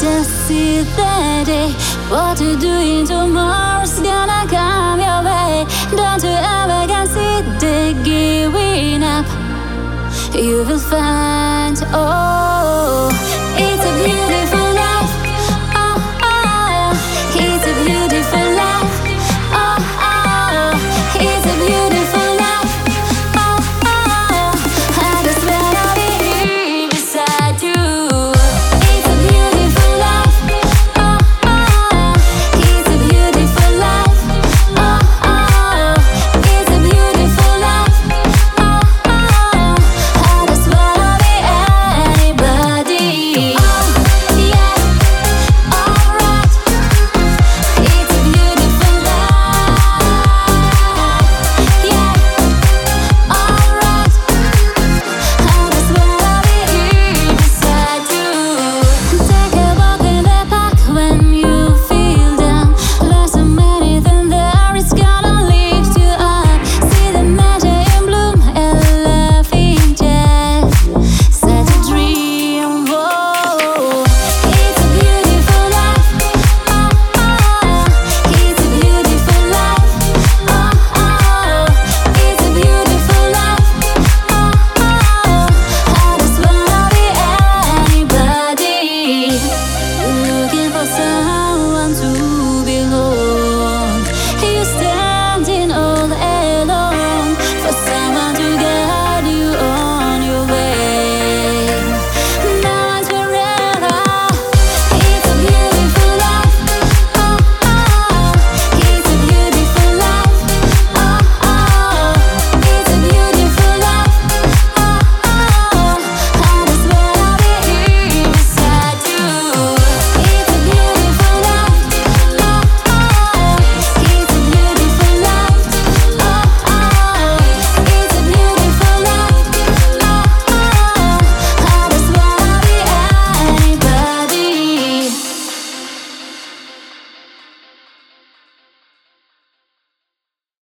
just see the day. What you do in tomorrow's gonna come your way. Don't you ever consider giving up. You will find, all.